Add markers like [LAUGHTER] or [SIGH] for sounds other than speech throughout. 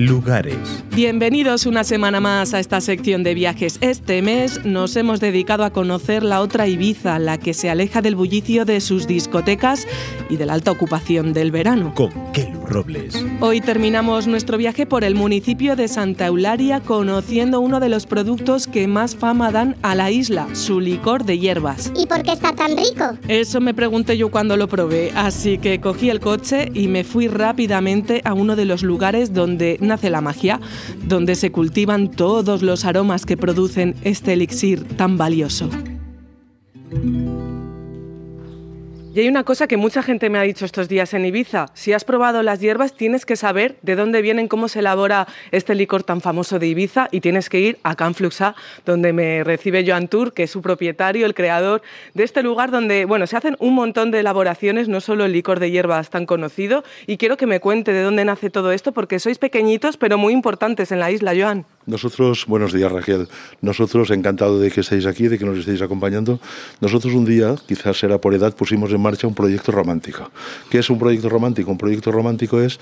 lugares? Bienvenidos una semana más a esta sección de viajes. Este mes nos hemos dedicado a conocer la otra Ibiza, la que se aleja del bullicio de sus discotecas y de la alta ocupación del verano. Con Kelu Robles. Hoy terminamos nuestro viaje por el municipio de Santa Eularia conociendo uno de los productos que más fama dan a la isla, su licor de hierbas. ¿Y por qué está tan rico? Eso me pregunté yo cuando lo probé, así que cogí el coche y me fui rápidamente a uno de los lugares donde nace la magia, donde se cultivan todos los aromas que producen este elixir tan valioso. Y hay una cosa que mucha gente me ha dicho estos días en Ibiza. Si has probado las hierbas, tienes que saber de dónde vienen, cómo se elabora este licor tan famoso de Ibiza y tienes que ir a Canfluxa, donde me recibe Joan Tour, que es su propietario, el creador de este lugar donde, bueno, se hacen un montón de elaboraciones, no solo el licor de hierbas tan conocido. Y quiero que me cuente de dónde nace todo esto, porque sois pequeñitos, pero muy importantes en la isla, Joan. Nosotros, buenos días Raquel, nosotros encantado de que estéis aquí, de que nos estéis acompañando. Nosotros un día, quizás será por edad, pusimos en marcha un proyecto romántico. ¿Qué es un proyecto romántico? Un proyecto romántico es,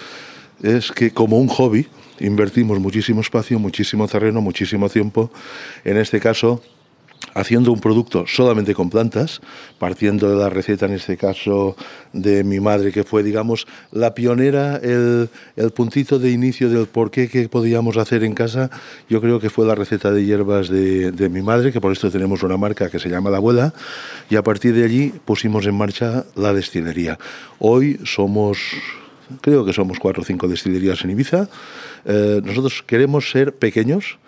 es que como un hobby invertimos muchísimo espacio, muchísimo terreno, muchísimo tiempo, en este caso haciendo un producto solamente con plantas, partiendo de la receta, en este caso, de mi madre, que fue, digamos, la pionera, el, puntito de inicio del por qué que podíamos hacer en casa, yo creo que fue la receta de hierbas de, de mi madre, que por esto tenemos una marca que se llama La Abuela, y a partir de allí pusimos en marcha la destilería. Hoy somos creo que somos cuatro o cinco destilerías en Ibiza. Eh, nosotros queremos ser pequeños,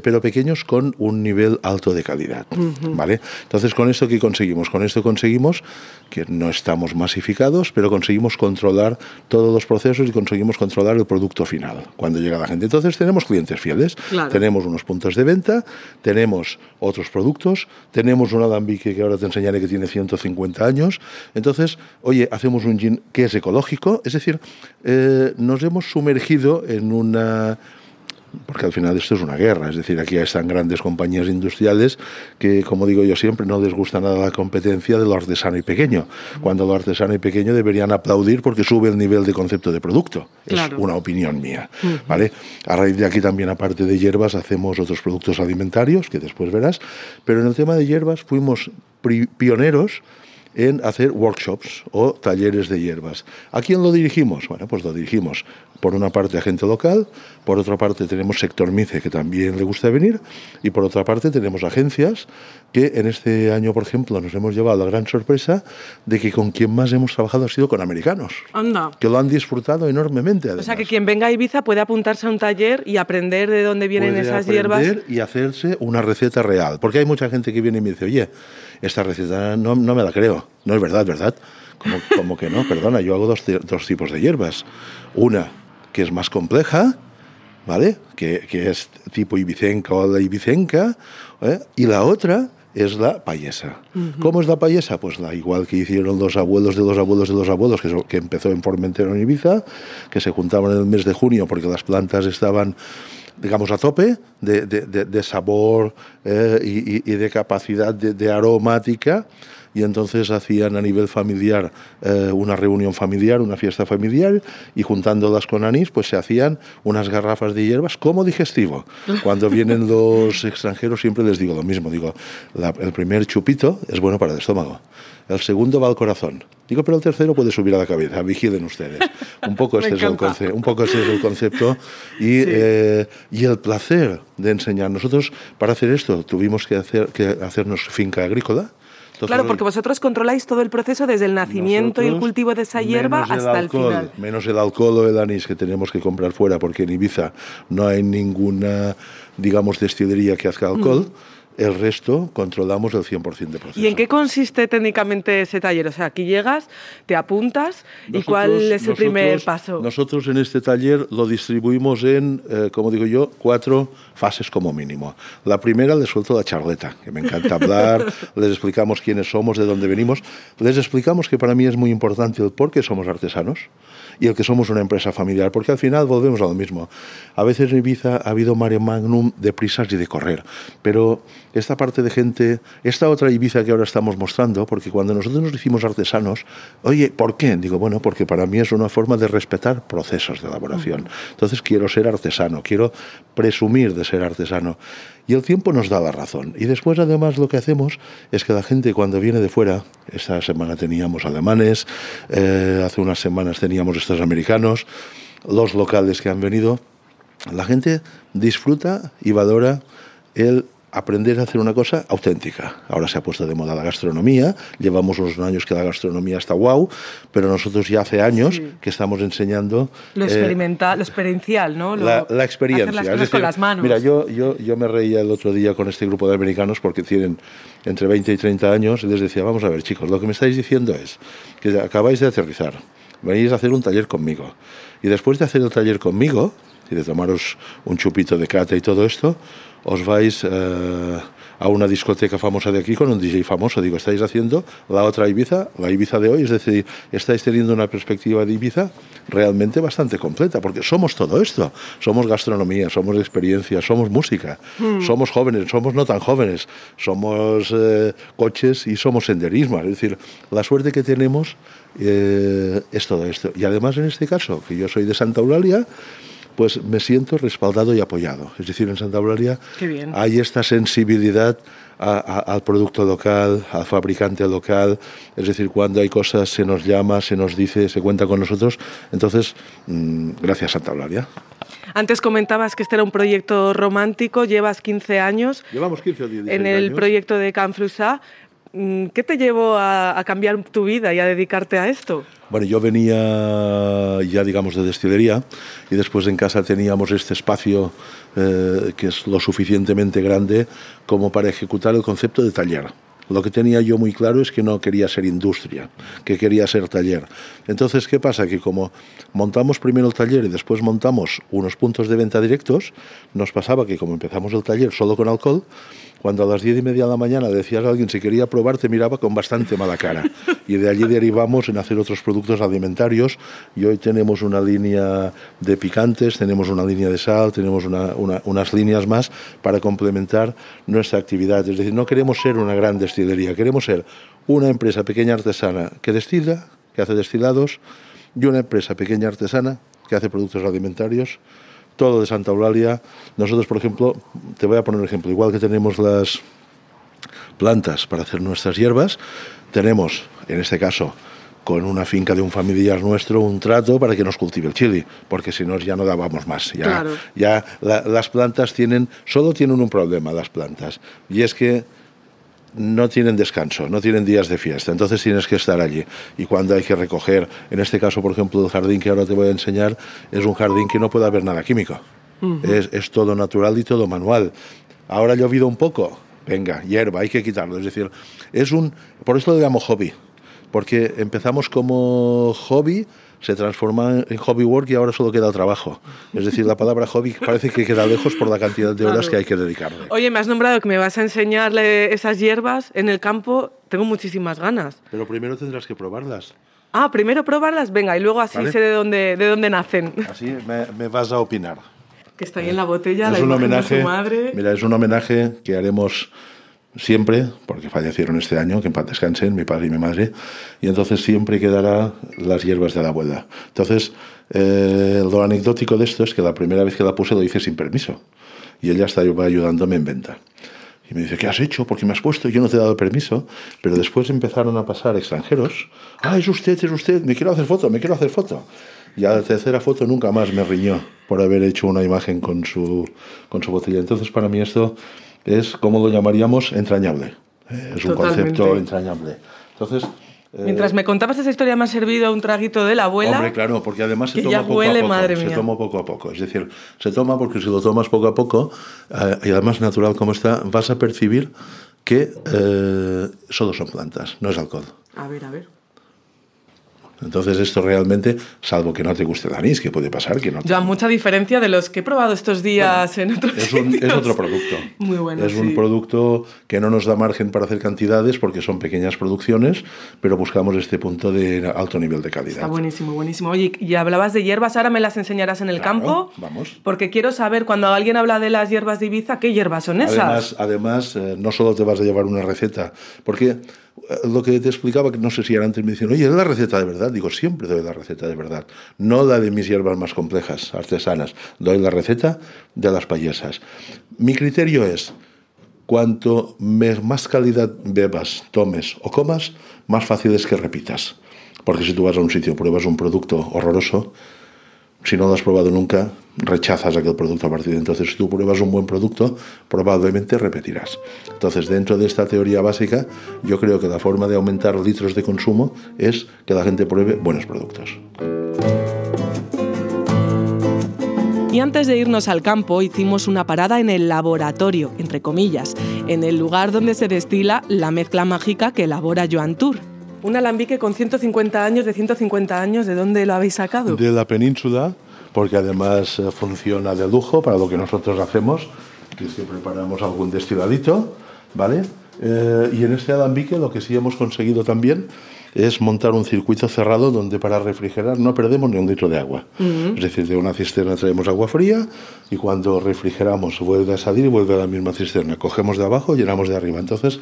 pero pequeños con un nivel alto de calidad, ¿vale? Entonces, ¿con esto qué conseguimos? Con esto conseguimos que no estamos masificados, pero conseguimos controlar todos los procesos y conseguimos controlar el producto final cuando llega la gente. Entonces, tenemos clientes fieles, Claro. tenemos unos puntos de venta, tenemos otros productos, tenemos un alambique que ahora te enseñaré que tiene 150 años. Entonces, oye, hacemos un gin que es ecológico, es decir, eh, nos hemos sumergido en una porque al final esto es una guerra, es decir, aquí están grandes compañías industriales que, como digo yo siempre, no les gusta nada la competencia de lo artesano y pequeño, cuando lo artesano y pequeño deberían aplaudir porque sube el nivel de concepto de producto. Claro. Es una opinión mía, ¿vale? A raíz de aquí también, aparte de hierbas, hacemos otros productos alimentarios, que después verás, pero en el tema de hierbas fuimos pioneros en hacer workshops o talleres de hierbas. ¿A quién lo dirigimos? Bueno, pues lo dirigimos por una parte a gente local, por otra parte tenemos sector MICE que también le gusta venir y por otra parte tenemos agencias que en este año, por ejemplo, nos hemos llevado la gran sorpresa de que con quien más hemos trabajado ha sido con americanos, Anda. que lo han disfrutado enormemente. O sea, además. que quien venga a Ibiza puede apuntarse a un taller y aprender de dónde vienen puede esas hierbas. y hacerse una receta real. Porque hay mucha gente que viene y me dice, oye, esta receta no, no me la creo. No es verdad, ¿verdad? Como, como que no, perdona, yo hago dos, dos tipos de hierbas. Una que es más compleja, ¿vale? Que, que es tipo ibicenca o la ibicenca, ¿eh? y la otra es la payesa. ¿Cómo es la payesa? Pues la igual que hicieron los abuelos de los abuelos de los abuelos, que, so- que empezó en Formentera en Ibiza, que se juntaban en el mes de junio porque las plantas estaban digamos, a tope de, de- de- sabor eh, y, de capacidad de aromática. Y entonces hacían a nivel familiar eh, una reunión familiar, una fiesta familiar, y juntándolas con anís, pues se hacían unas garrafas de hierbas como digestivo. Cuando vienen los extranjeros siempre les digo lo mismo, digo, la- el primer chupito es bueno para el estómago, el segundo va al corazón. Digo, pero el tercero puede subir a la cabeza, vigilen ustedes. Un poco [LAUGHS] este, es el, encanta. conce- un poco este es el concepto y, eh, y el placer de enseñar. Nosotros, para hacer esto, tuvimos que, hacer, que hacernos finca agrícola. Claro, porque vosotros controláis todo el proceso desde el nacimiento y el cultivo de esa hierba el hasta el alcohol, final. Menos el alcohol o el anís que tenemos que comprar fuera, porque en Ibiza no hay ninguna, digamos, destilería que haga alcohol. El resto controlamos el 100% de proceso. ¿Y en qué consiste técnicamente ese taller? O sea, aquí llegas, te apuntas y Nosotros- cuál es el primer paso. Nosotros en este taller lo distribuimos en, eh, como digo yo, cuatro fases como mínimo. La primera les suelto la charleta, que me encanta hablar, [LAUGHS] les explicamos quiénes somos, de dónde venimos, les explicamos que para mí es muy importante el por qué somos artesanos y el que somos una empresa familiar, porque al final volvemos a lo mismo. A veces en Ibiza ha habido mare magnum de prisas y de correr, pero esta parte de gente, esta otra Ibiza que ahora estamos mostrando, porque cuando nosotros nos hicimos artesanos, oye, ¿por qué? Digo, bueno, porque para mí es una forma de respetar procesos de elaboración. Entonces quiero ser artesano, quiero presumir de ser artesano. Y el tiempo nos da la razón. Y después, además, lo que hacemos es que la gente cuando viene de fuera, esta semana teníamos alemanes, eh, hace unas semanas teníamos americanos, los locales que han venido, la gente disfruta y valora el aprender a hacer una cosa auténtica. Ahora se ha puesto de moda la gastronomía, llevamos unos años que la gastronomía está guau, pero nosotros ya hace años que estamos enseñando... Lo experimental, lo experiencial, ¿no? la, experiencia. Hacer las con las manos. Mira, yo, yo, yo me reía el otro día con este grupo de americanos porque tienen entre 20 y 30 años y les decía, vamos a ver chicos, lo que me estáis diciendo es que acabáis de aterrizar, venís a hacer un taller conmigo y después de hacer el taller conmigo y de tomaros un chupito de cata y todo esto, os vais eh, a una discoteca famosa de aquí con un DJ famoso. Digo, estáis haciendo la otra Ibiza, la Ibiza de hoy, es decir, estáis teniendo una perspectiva de Ibiza realmente bastante completa, porque somos todo esto. Somos gastronomía, somos experiencia, somos música, hmm. somos jóvenes, somos no tan jóvenes, somos eh, coches y somos senderismo. Es decir, la suerte que tenemos eh, es todo esto. Y además en este caso, que yo soy de Santa Eulalia, pues me siento respaldado y apoyado. Es decir, en Santa Eulalia hay esta sensibilidad al producto local, al fabricante local, es decir, cuando hay cosas se nos llama, se nos dice, se cuenta con nosotros. Entonces, mm, gracias Santa Eulalia. Antes comentabas que este era un proyecto romántico, llevas 15 años. Llevamos 15 o 16 En el proyecto de Canflusá. Mm, ¿Qué te llevó a, cambiar tu vida y a dedicarte a esto? Bueno, yo venía ya, digamos, de destilería y después en casa teníamos este espacio eh, que es lo suficientemente grande como para ejecutar el concepto de taller. Lo que tenía yo muy claro es que no quería ser industria, que quería ser taller. Entonces, ¿qué pasa? Que como montamos primero el taller y después montamos unos puntos de venta directos, nos pasaba que como empezamos el taller solo con alcohol, cuando a las diez y media de la mañana decías a alguien si quería probar, te miraba con bastante mala cara. Y de allí derivamos en hacer otros productos alimentarios. Y hoy tenemos una línea de picantes, tenemos una línea de sal, tenemos unas líneas más para complementar nuestra actividad. Es decir, no queremos ser una gran destilería, queremos ser una empresa pequeña artesana que destila, que hace destilados, y una empresa pequeña artesana que hace productos alimentarios todo de Santa Eulalia. Nosotros, por ejemplo, te voy a poner un ejemplo, igual que tenemos las plantas para hacer nuestras hierbas, tenemos, en este caso, con una finca de un familiar nuestro un trato para que nos cultive el chili, porque si no ya no dábamos más. Ya, ya las plantas tienen, solo tienen un problema las plantas, y es que no tienen descanso, no tienen días de fiesta, entonces tienes que estar allí. Y cuando hay que recoger, en este caso, por ejemplo, el jardín que ahora te voy a enseñar, es un jardín que no puede haber nada químico. es, todo natural y todo manual. Ahora ha llovido un poco, venga, hierba, hay que quitarlo. Es decir, es un, por esto lo llamo hobby, porque empezamos como hobby se transforma en hobby work y ahora solo queda trabajo. Es decir, la palabra hobby parece que queda lejos por la cantidad de horas que hay que dedicarle. Oye, me has nombrado que me vas a enseñarle esas hierbas en el campo. Tengo muchísimas ganas. Pero primero tendrás que probarlas. Ah, primero probarlas, venga, y luego así sé de dónde, de dónde nacen. Así me, vas a opinar. Que está ahí en la botella, es la un homenaje, de su madre. Mira, es un homenaje que haremos siempre, porque fallecieron este año, que en paz descansen, mi padre y mi madre, y entonces siempre quedará las hierbas de la abuela. Entonces, eh, lo anecdótico de esto es que la primera vez que la puse lo hice sin permiso, y ella estaba ayudándome en venta. Y me dice, ¿qué has hecho? ¿Por qué me has puesto? Yo no te he dado permiso. Pero después empezaron a pasar extranjeros. Ah, es usted, es usted, me quiero hacer foto, me quiero hacer foto. Y a la tercera foto nunca más me riñó por haber hecho una imagen con su, con su botella. Entonces, para mí esto es, como lo llamaríamos, entrañable. Eh, es un concepto entrañable. Entonces, eh, Mientras me contabas esa historia me ha servido un traguito de la abuela. Hombre, claro, porque además se toma poco a poco. Madre se toma poco a poco. Es decir, se toma porque si lo tomas poco a poco, eh, y además natural como está, vas a percibir que solo son plantas, no es alcohol. A ver, a ver. Entonces esto realmente, salvo que no te guste el anís, que puede pasar, que no. Ya mucha diferencia de los que he probado estos días en otros es, un, sitios. es otro producto. Muy bueno. Es un sí. producto que no nos da margen para hacer cantidades porque son pequeñas producciones, pero buscamos este punto de alto nivel de calidad. Está buenísimo, buenísimo. Oye, y hablabas de hierbas, ahora me las enseñarás en el Claro, campo. vamos. Porque quiero saber, cuando alguien habla de las hierbas de Ibiza, ¿qué hierbas son esas? Además, además eh, no solo te vas a llevar una receta, porque lo que te explicaba, que no sé si era antes me decían, oye, ¿es la receta de verdad? Digo, siempre doy la receta de verdad. No la de mis hierbas más complejas, artesanas. Doy la receta de las payesas. Mi criterio es, cuanto más calidad bebas, tomes o comas, más fácil es que repitas. Porque si tú vas a un sitio, pruebas un producto horroroso, si no lo has probado nunca, rechazas aquel producto a partir de entonces. Si tú pruebas un buen producto, probablemente repetirás. Entonces, dentro de esta teoría básica, yo creo que la forma de aumentar litros de consumo es que la gente pruebe buenos productos. Y antes de irnos al campo, hicimos una parada en el laboratorio, entre comillas, en el lugar donde se destila la mezcla mágica que elabora Joan Tour. Un alambique con 150 años, de 150 años, ¿de dónde lo habéis sacado? De la península, porque además eh, funciona de lujo para lo que nosotros hacemos, que es que preparamos algún destiladito, ¿vale? Eh, y en este alambique lo que sí hemos conseguido también es montar un circuito cerrado donde para refrigerar no perdemos ni un litro de agua. Es decir, de una cisterna traemos agua fría y cuando refrigeramos vuelve a salir y vuelve a la misma cisterna. Cogemos de abajo, llenamos de arriba. Entonces,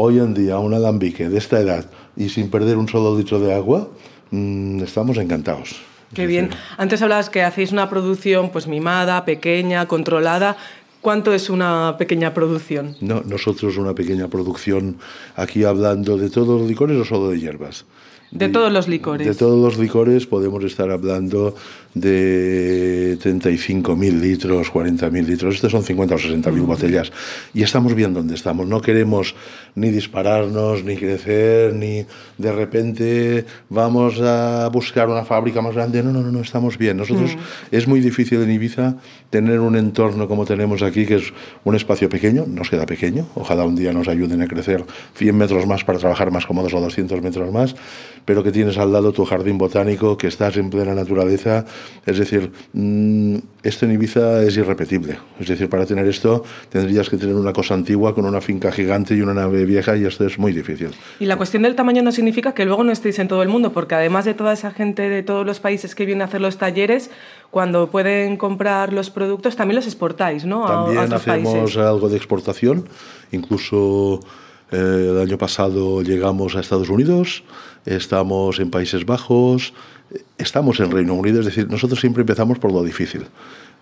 hoy en día un alambique de esta edad y sin perder un solo litro de agua, mm, estamos encantados. Qué bien. Antes hablabas que hacéis una producción pues mimada, pequeña, controlada. ¿Cuánto es una pequeña producción? No, nosotros una pequeña producción aquí hablando de todos los licores o solo de hierbas. De todos los licores. De todos los licores podemos estar hablando de 35.000 litros, 40.000 litros. Estos son 50 o 60.000 botellas. Y estamos bien donde estamos. No queremos ni dispararnos, ni crecer, ni de repente vamos a buscar una fábrica más grande. No, no, no, no estamos bien. Nosotros es muy difícil en Ibiza tener un entorno como tenemos aquí, que es un espacio pequeño. Nos queda pequeño. Ojalá un día nos ayuden a crecer 100 metros más para trabajar más cómodos o 200 metros más. Pero que tienes al lado tu jardín botánico, que estás en plena naturaleza. Es decir, mm, esto en Ibiza es irrepetible. Es decir, para tener esto tendrías que tener una cosa antigua con una finca gigante y una nave vieja y esto es muy difícil. Y la cuestión del tamaño no significa que luego no estéis en todo el mundo, porque además de toda esa gente de todos los países que viene a hacer los talleres, cuando pueden comprar los productos, también los exportáis, ¿no? A- a, También otros hacemos países. algo de exportación. Incluso eh, el año pasado llegamos a Estados Unidos, estamos en Países Bajos, estamos en Reino Unido. Es decir, nosotros siempre empezamos por lo difícil.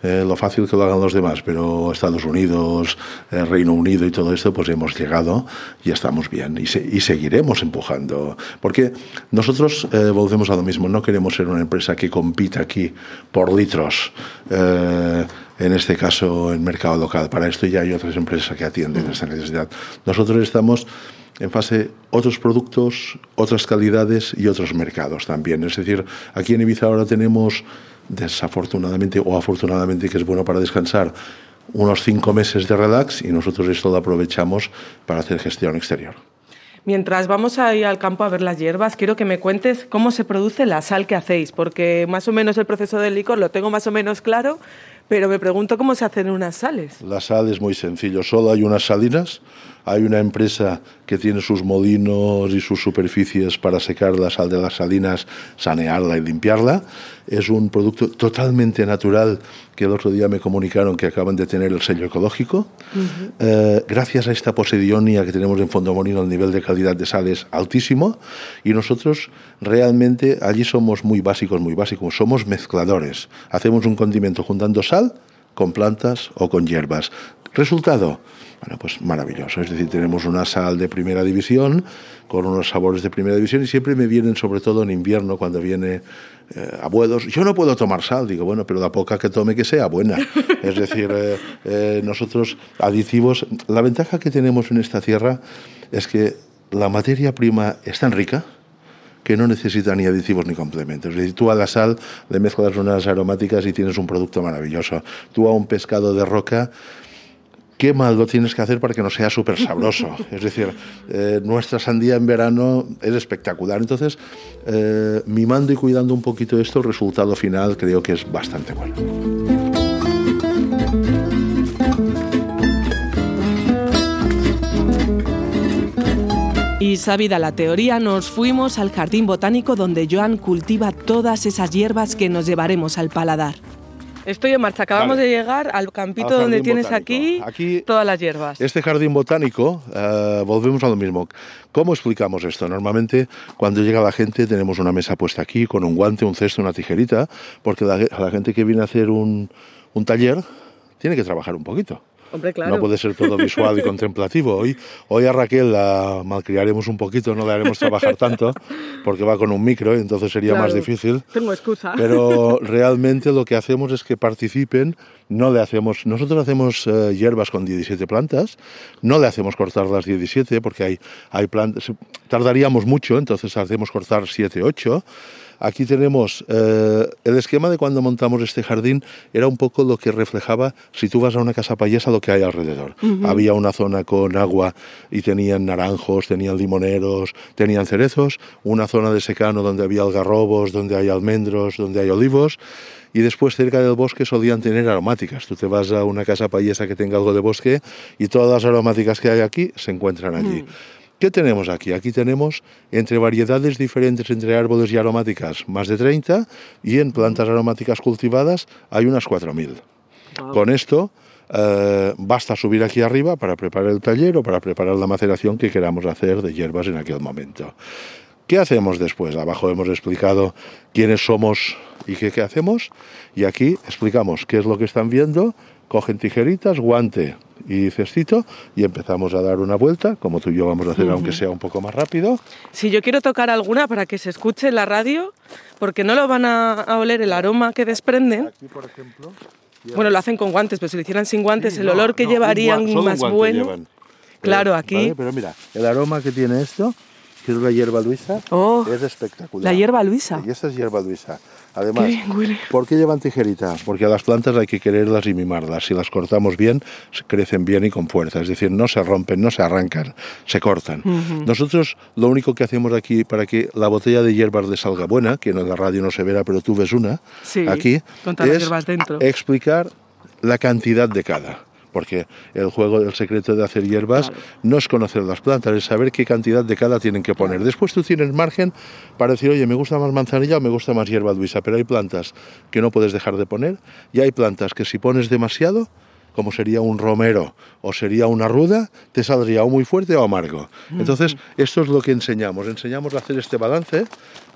Eh, lo fácil que lo hagan los demás, pero Estados Unidos, eh, Reino Unido y todo esto, pues hemos llegado y estamos bien y, se- y seguiremos empujando. Porque nosotros eh, volvemos a lo mismo, no queremos ser una empresa que compita aquí por litros, eh, en este caso en mercado local. Para esto ya hay otras empresas que atienden esta necesidad. Nosotros estamos en fase otros productos, otras calidades y otros mercados también. Es decir, aquí en Ibiza ahora tenemos, desafortunadamente o afortunadamente, que es bueno para descansar, unos cinco meses de relax y nosotros esto lo aprovechamos para hacer gestión exterior. Mientras vamos a ir al campo a ver las hierbas, quiero que me cuentes cómo se produce la sal que hacéis, porque más o menos el proceso del licor lo tengo más o menos claro, pero me pregunto cómo se hacen unas sales. La sal es muy sencillo, solo hay unas salinas, hay una empresa que tiene sus molinos y sus superficies para secar la sal de las salinas, sanearla y limpiarla. Es un producto totalmente natural que el otro día me comunicaron que acaban de tener el sello ecológico. Eh, gracias a esta posidonia que tenemos en Fondo Molino, el nivel de calidad de sal es altísimo y nosotros realmente allí somos muy básicos, muy básicos. Somos mezcladores. Hacemos un condimento juntando sal con plantas o con hierbas. Resultado, bueno, pues maravilloso. Es decir, tenemos una sal de primera división con unos sabores de primera división y siempre me vienen, sobre todo en invierno, cuando viene eh, abuelos, yo no puedo tomar sal. Digo, bueno, pero la poca que tome que sea buena. [LAUGHS] Es decir, eh, eh, nosotros aditivos, la ventaja que tenemos en esta tierra es que la materia prima es tan rica que no necesita ni aditivos ni complementos. Es decir, tú a la sal le mezclas unas aromáticas y tienes un producto maravilloso. Tú a un pescado de roca qué mal lo tienes que hacer para que no sea súper sabroso. [LAUGHS] Es decir, eh, nuestra sandía en verano es espectacular. Entonces, eh, mimando y cuidando un poquito esto, el resultado final creo que es bastante bueno. Y sabida la teoría, nos fuimos al jardín botánico donde Joan cultiva todas esas hierbas que nos llevaremos al paladar. Estoy en marcha. Acabamos de llegar al campito donde tienes aquí, todas las hierbas. Este jardín botánico, eh, volvemos a lo mismo. ¿Cómo explicamos esto? Normalmente, cuando llega la gente, tenemos una mesa puesta aquí con un guante, un cesto, una tijerita, porque la, gente que viene a hacer un taller tiene que trabajar un poquito. No puede ser todo visual y contemplativo. Hoy, hoy a Raquel la malcriaremos un poquito, no la haremos trabajar tanto, porque va con un micro y entonces sería más difícil. Tengo excusa. Pero realmente lo que hacemos es que participen, no le hacemos, nosotros hacemos eh, hierbas con 17 plantas, no le hacemos cortar las 17 porque hay, hay plantas, tardaríamos mucho, entonces hacemos cortar 7, 8 Aquí tenemos eh, el esquema de cuando montamos este jardín era un poco lo que reflejaba si tú vas a una casa payesa lo que hay alrededor. Había una zona con agua y tenían naranjos, tenían limoneros, tenían cerezos, una zona de secano donde había algarrobos, donde hay almendros, donde hay olivos y después cerca del bosque solían tener aromáticas. Tú te vas a una casa payesa que tenga algo de bosque y todas las aromáticas que hay aquí se encuentran allí. ¿Qué tenemos aquí? Aquí tenemos entre variedades diferentes entre árboles y aromáticas más de 30 y en plantas aromáticas cultivadas hay unas 4.000. Con esto eh, basta subir aquí arriba para preparar el taller o para preparar la maceración que queramos hacer de hierbas en aquel momento. ¿Qué hacemos después? Abajo hemos explicado quiénes somos y qué, qué hacemos y aquí explicamos qué es lo que están viendo cogen tijeritas, guante y cestito y empezamos a dar una vuelta, como tú y yo vamos a hacer, aunque sea un poco más rápido. Si yo quiero tocar alguna para que se escuche en la radio, porque no lo van a, oler el aroma que desprenden. Aquí, por ejemplo. Bueno, lo hacen con guantes, pero si lo hicieran sin guantes, el olor que llevarían más bueno. Claro, aquí. Pero mira, el aroma que tiene esto, que es la hierba luisa, oh, es espectacular. La hierba luisa. Y esta es hierba luisa. Además, ¿por qué llevan tijeritas? Porque a las plantas hay que quererlas y mimarlas. Si las cortamos bien, crecen bien y con fuerza. Es decir, no se rompen, no se arrancan, se cortan. Nosotros lo único que hacemos aquí para que la botella de hierbas le salga buena, que en la radio no se verá, pero tú ves una, aquí, es explicar la cantidad de cada porque el juego del secreto de hacer hierbas no es conocer las plantas, es saber qué cantidad de cada tienen que poner. Después tú tienes margen para decir, oye, me gusta más manzanilla o me gusta más hierba luisa, pero hay plantas que no puedes dejar de poner y hay plantas que si pones demasiado, como sería un romero o sería una ruda, te saldría o muy fuerte o amargo. Entonces, esto es lo que enseñamos. Enseñamos a hacer este balance,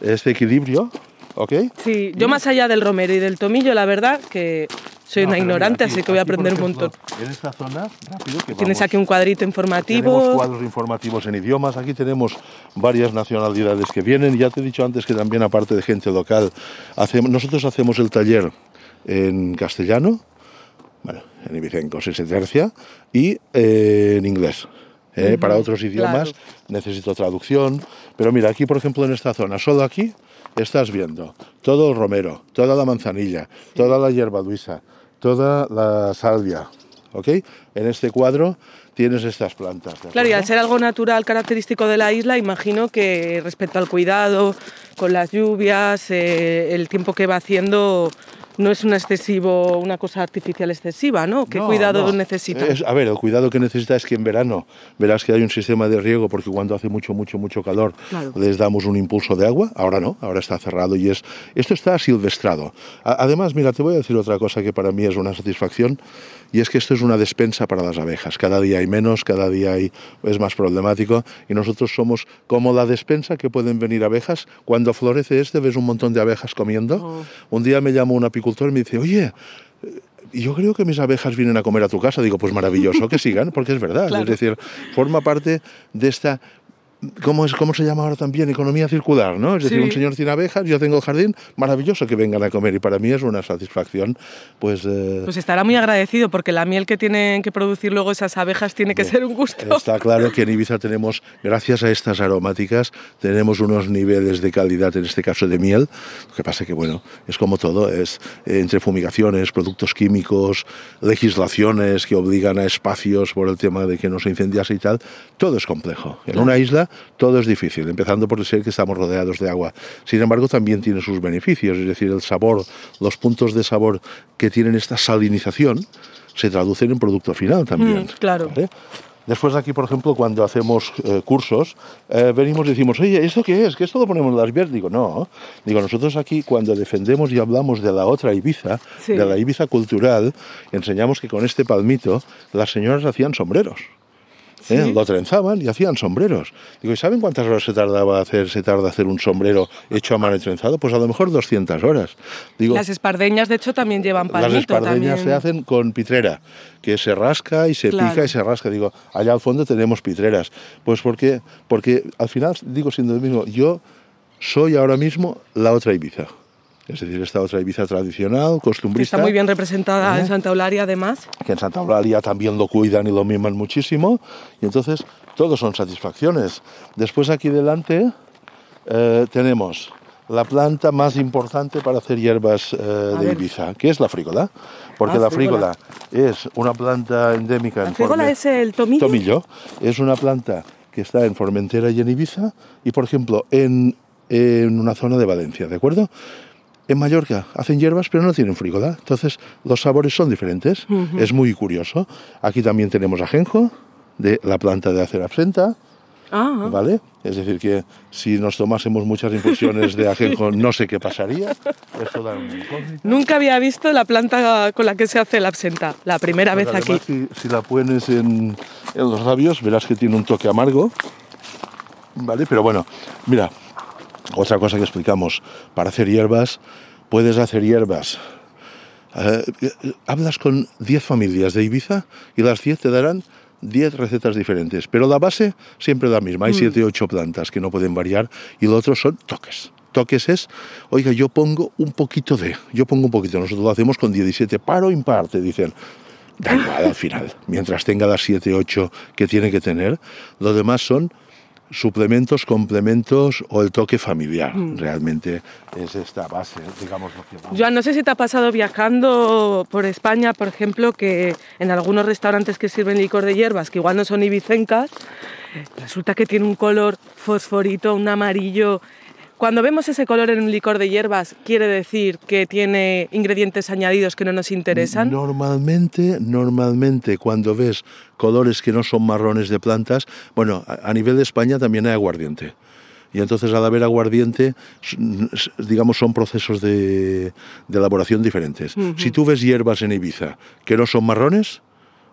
este equilibrio, ¿ok? Sí, yo más allá del romero y del tomillo, la verdad que soy una ignorante, así que voy a aprender un montón. En esta zona, rápido, que Tienes aquí un cuadrito informativo. Tenemos cuadros informativos en idiomas. Aquí tenemos varias nacionalidades que vienen. Ya te he dicho antes que también, aparte de gente local, hacemos, nosotros hacemos el taller en castellano, bueno, en ibicencos se tercia, y eh, en inglés. ¿eh? Para otros idiomas necesito traducción. Pero mira, aquí, por ejemplo, en esta zona, solo aquí estás viendo todo el romero, toda la manzanilla, toda la hierba luisa, toda la salvia. ¿Ok? En este cuadro tienes estas plantas. Claro, y al ser algo natural característico de la isla, imagino que respecto al cuidado, con las lluvias, eh, el tiempo que va haciendo no es un excesivo, una cosa artificial excesiva, ¿no? ¿Qué cuidado necesita? a ver, el cuidado que necesita es que en verano verás que hay un sistema de riego porque cuando hace mucho, mucho, mucho calor les damos un impulso de agua. Ahora no, ahora está cerrado y es esto está silvestrado. Además, mira, te voy a decir otra cosa que para mí es una satisfacción y es que esto es una despensa para las abejas. Cada día hay menos, cada día hay, es más problemático y nosotros somos como la despensa que pueden venir abejas. Cuando florece este ves un montón de abejas comiendo. Oh. Un día me llamó un apicultor y me dice, oye, yo creo que mis abejas vienen a comer a tu casa. Digo, pues maravilloso, que sigan, porque es verdad. Es decir, forma parte de esta ¿Cómo, es, ¿Cómo se llama ahora también? Economía circular, ¿no? Es decir, Sí. un señor tiene abejas, yo tengo jardín, maravilloso que vengan a comer y para mí es una satisfacción, pues... eh, Pues estará muy agradecido porque la miel que tienen que producir luego esas abejas tiene que ser un gusto. Está claro que en Ibiza tenemos, gracias a estas aromáticas, tenemos unos niveles de calidad, en este caso de miel. Lo que pasa que, bueno, es como todo, es entre fumigaciones, productos químicos, legislaciones que obligan a espacios por el tema de que no se incendiase y tal, todo es complejo. En una isla todo es difícil, empezando por ser que estamos rodeados de agua. Sin embargo, también tiene sus beneficios, es decir, el sabor, los puntos de sabor que tienen esta salinización se traducen en producto final también. Mm, claro. ¿vale? Después aquí, por ejemplo, cuando hacemos eh, cursos, eh, venimos y decimos, oye, ¿esto qué es? ¿Que esto lo ponemos en las vías? Digo, no. Digo, nosotros aquí cuando defendemos y hablamos de la otra Ibiza, Sí. de la Ibiza cultural, enseñamos que con este palmito las señoras hacían sombreros. ¿Eh? Sí. Lo trenzaban y hacían sombreros. Digo, ¿y saben cuántas horas se tardaba hacer, se tarda hacer un sombrero hecho a mano y trenzado? Pues a lo mejor 200 horas. Digo, Las espardeñas, de hecho, también llevan las palmito. espardeñas también. se hacen con pitrera, que se rasca y se Claro. pica y se rasca. Digo, allá al fondo tenemos pitreras. Pues porque, porque al final, digo siendo lo mismo, yo soy ahora mismo la otra Ibiza. Es decir, esta otra Ibiza tradicional, costumbrista. está muy bien representada ¿Eh? en Santa Eulalia, además. que en Santa Eulalia también lo cuidan y lo miman muchísimo. Y entonces, todos son satisfacciones. Después aquí delante eh, tenemos la planta más importante para hacer hierbas eh, de. Ibiza, que es la frígola. Porque Ah, la frígola. frígola es una planta endémica La en frígola Forme- es el tomillo. tomillo. Es una planta que está en Formentera y en Ibiza y, por ejemplo, en, en una zona de Valencia, ¿de acuerdo? En Mallorca hacen hierbas pero no tienen frígola, entonces los sabores son diferentes. Es muy curioso. Aquí también tenemos ajenjo de la planta de hacer absenta, Ah, ¿vale? Es decir, que si nos tomásemos muchas infusiones de ajenjo no sé qué pasaría. Esto da una nunca había visto la planta con la que se hace la absenta. La primera Pues vez aquí. si la pones en, en los labios, verás que tiene un toque amargo. ¿Vale? Pero bueno, mira, otra cosa que explicamos. Para hacer hierbas, puedes hacer hierbas. Eh, hablas con 10 familias de Ibiza y las 10 te darán 10 recetas diferentes. Pero la base siempre la misma. Hay 7 o 8 plantas que no pueden variar y lo otro son toques. Toques es, oiga, yo pongo un poquito de, yo pongo un poquito, nosotros lo hacemos con 17, paro impar, te dicen, da igual al final, mientras tenga las 7, 8 que tiene que tener, lo demás son suplementos, complementos o el toque familiar. Realmente es esta base, digamos lo que. Joan, no sé si te ha pasado viajando por España, por ejemplo, que en algunos restaurantes que sirven licor de hierbas, que igual no son ibicencas, resulta que tiene un color fosforito, un amarillo. Cuando vemos ese color en un licor de hierbas, ¿quiere decir que tiene ingredientes añadidos que no nos interesan? Normalmente, normalmente cuando ves colores que no son marrones de plantas, bueno, a, nivel de España también hay aguardiente. Y entonces al haber aguardiente, digamos, son procesos de, de elaboración diferentes. Si tú ves hierbas en Ibiza que no son marrones,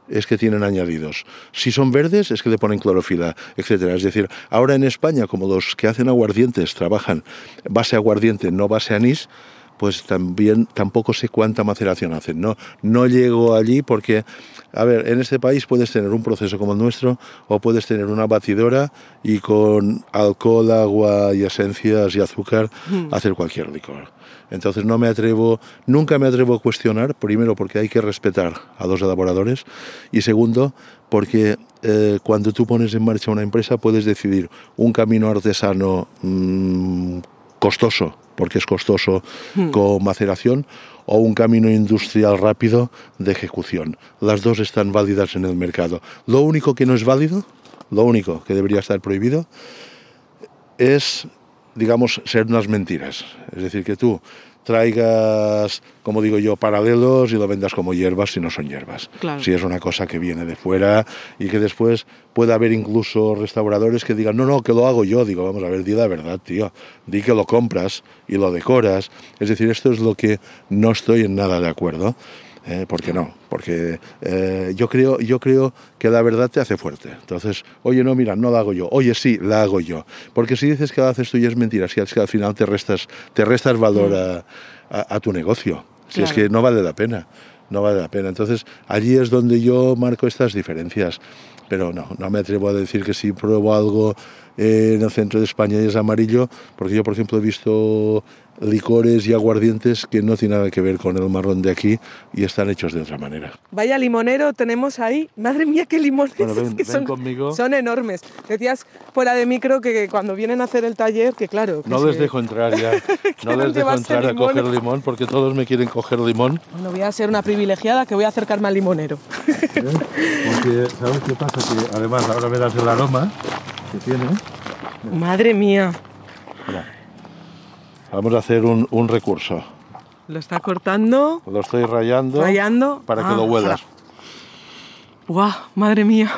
es que tienen añadidos. Si son verdes, es que le ponen clorofila, etcétera. Es decir, ahora en España, como los que hacen aguardientes trabajan base aguardiente, no base anís, pues también tampoco sé cuánta maceración hacen. No, no llego allí porque, a ver, en este país puedes tener un proceso como el nuestro o puedes tener una batidora y con alcohol, agua y esencias y azúcar hacer cualquier licor. Entonces no me atrevo, nunca me atrevo a cuestionar, primero porque hay que respetar a los elaboradores y segundo porque eh, cuando tú pones en marcha una empresa puedes decidir un camino artesano mm, costoso, porque es costoso con maceración, o un camino industrial rápido de ejecución. Las dos están válidas en el mercado. Lo único que no es válido, lo único que debería estar prohibido, es, digamos, ser unas mentiras. Es decir, que tú traigas, como digo yo, paralelos y lo vendas como hierbas si no son hierbas. Claro. Si es una cosa que viene de fuera y que después puede haber incluso restauradores que digan, no, no, que lo hago yo. Digo, vamos a ver, di la verdad, tío. Di que lo compras y lo decoras. Es decir, esto es lo que no estoy en nada de acuerdo. Eh, ¿Por qué no? Porque eh, yo, creo, yo creo que la verdad te hace fuerte. Entonces, oye, no, mira, no la hago yo. Oye, sí, la hago yo. Porque si dices que la haces tú y es mentira, si es que al final te restas, te restas valor a, a- a tu negocio. Si es Claro. que no vale la pena. no vale la pena. Entonces, allí es donde yo marco estas diferencias. Pero no, no me atrevo a decir que si pruebo algo en el centro de España y es amarillo, porque yo, por ejemplo, he visto licores y aguardientes que no tienen nada que ver con el marrón de aquí y están hechos de otra manera. Vaya limonero tenemos ahí. Madre mía, qué limones. Bueno, ven- es que ven son, conmigo. son enormes. Decías fuera de micro que cuando vienen a hacer el taller, que claro. que No se- les dejo entrar ya, [LAUGHS] no les dejo entrar a coger limón porque todos me quieren coger limón. Bueno, voy a ser una privilegiada que voy a acercarme al limonero. Porque, ¿sabes qué pasa? Que además ahora verás el aroma que tiene. Madre mía. Vamos a hacer un, un recurso. Lo está cortando, Lo estoy rayando, rayando. para que Ah, lo huelas. ¡Guau! Madre mía.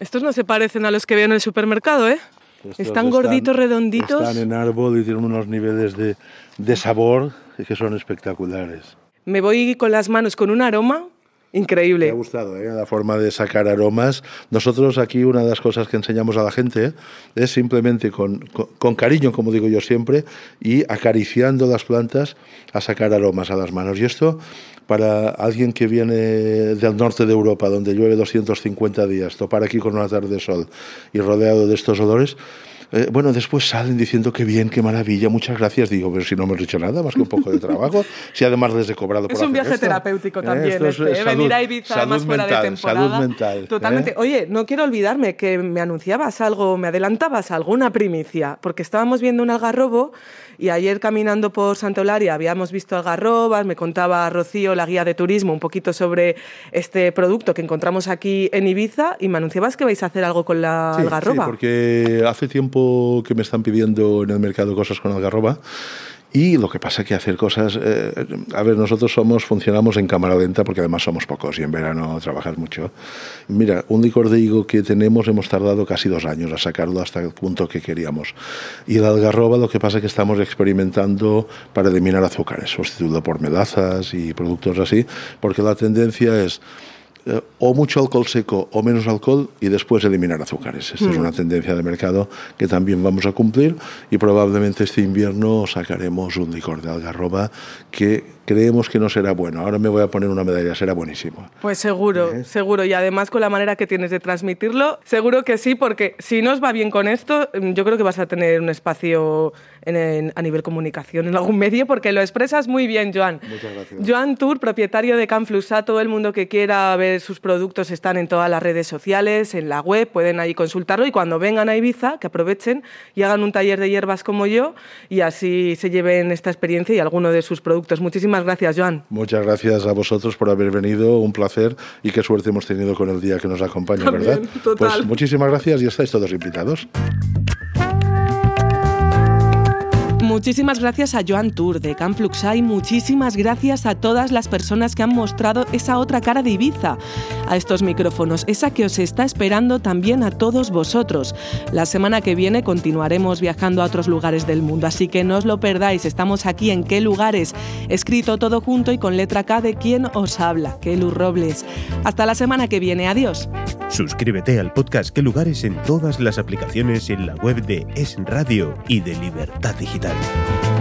Estos no se parecen a los que veo en el supermercado, ¿eh? Estos están gorditos, redonditos. Están en árbol y tienen unos niveles de, de sabor que son espectaculares. Me voy con las manos con un aroma Me ha increíble. gustado ¿eh? la forma de sacar aromas. Nosotros aquí una de las cosas que enseñamos a la gente es simplemente con, con- con cariño, como digo yo siempre, y acariciando las plantas a sacar aromas a las manos. Y esto para alguien que viene del norte de Europa, donde llueve 250 días, topar aquí con una tarde de sol y rodeado de estos olores. Eh, bueno, después salen diciendo qué bien, qué maravilla, muchas gracias. Digo, pero si no hemos hecho nada, más que un poco de trabajo, [LAUGHS] si además les he cobrado por Es un viaje esto. terapéutico Eh, también, esto es- este, es ¿eh? salud- venir a Ibiza salud más fuera de temporada. Salud mental. Totalmente. Oye, no quiero olvidarme que me anunciabas algo, me adelantabas alguna primicia, porque estábamos viendo un algarrobo y ayer caminando por Santa Eularia habíamos visto algarrobas, me contaba Rocío, la guía de turismo, un poquito sobre este producto que encontramos aquí en Ibiza y me anunciabas que vais a hacer algo con la Sí, algarroba. sí, porque hace tiempo que me están pidiendo en el mercado cosas con algarroba. Y lo que pasa es que hacer cosas, eh, a ver, nosotros somos, funcionamos en cámara lenta porque además somos pocos y en verano trabajas mucho. Mira, un licor de higo que tenemos hemos tardado casi dos años a sacarlo hasta el punto que queríamos. Y el algarroba lo que pasa es que estamos experimentando para eliminar azúcares, sustituirlo por melazas y productos así, porque la tendencia es o mucho alcohol seco o menos alcohol y después eliminar azúcares. Esta es una tendencia de mercado que también vamos a cumplir y probablemente este invierno sacaremos un licor de algarroba que creemos que no será bueno. Ahora me voy a poner una medalla, será buenísimo. Pues seguro, seguro. Y además con la manera que tienes de transmitirlo, seguro que sí, porque si no os va bien con esto, mm, yo creo que vas a tener un espacio en- en- a nivel comunicación en algún medio, porque lo expresas muy bien, Joan. Muchas gracias. Joan Tour, propietario de Canflusa, todo el mundo que quiera ver sus productos están en todas las redes sociales, en la web, pueden ahí consultarlo y cuando vengan a Ibiza, que aprovechen y hagan un taller de hierbas como yo y así se lleven esta experiencia y alguno de sus productos. Muchísimas gracias, Joan. Muchas gracias a vosotros por haber venido, un placer y qué suerte hemos tenido con el día que nos acompaña, También, ¿verdad? total. Pues muchísimas gracias y estáis todos invitados. Muchísimas gracias a Joan Tour de Camp Fluxa y muchísimas gracias a todas las personas que han mostrado esa otra cara de Ibiza a estos micrófonos, esa que os está esperando también a todos vosotros. La semana que viene continuaremos viajando a otros lugares del mundo, así que no os lo perdáis. Estamos aquí en qué lugares, escrito todo junto y con letra K de quién os habla, Kelu Robles. Hasta la semana que viene, adiós. Suscríbete al podcast Qué Lugares en todas las aplicaciones en la web de Es Radio y de Libertad Digital. Thank you.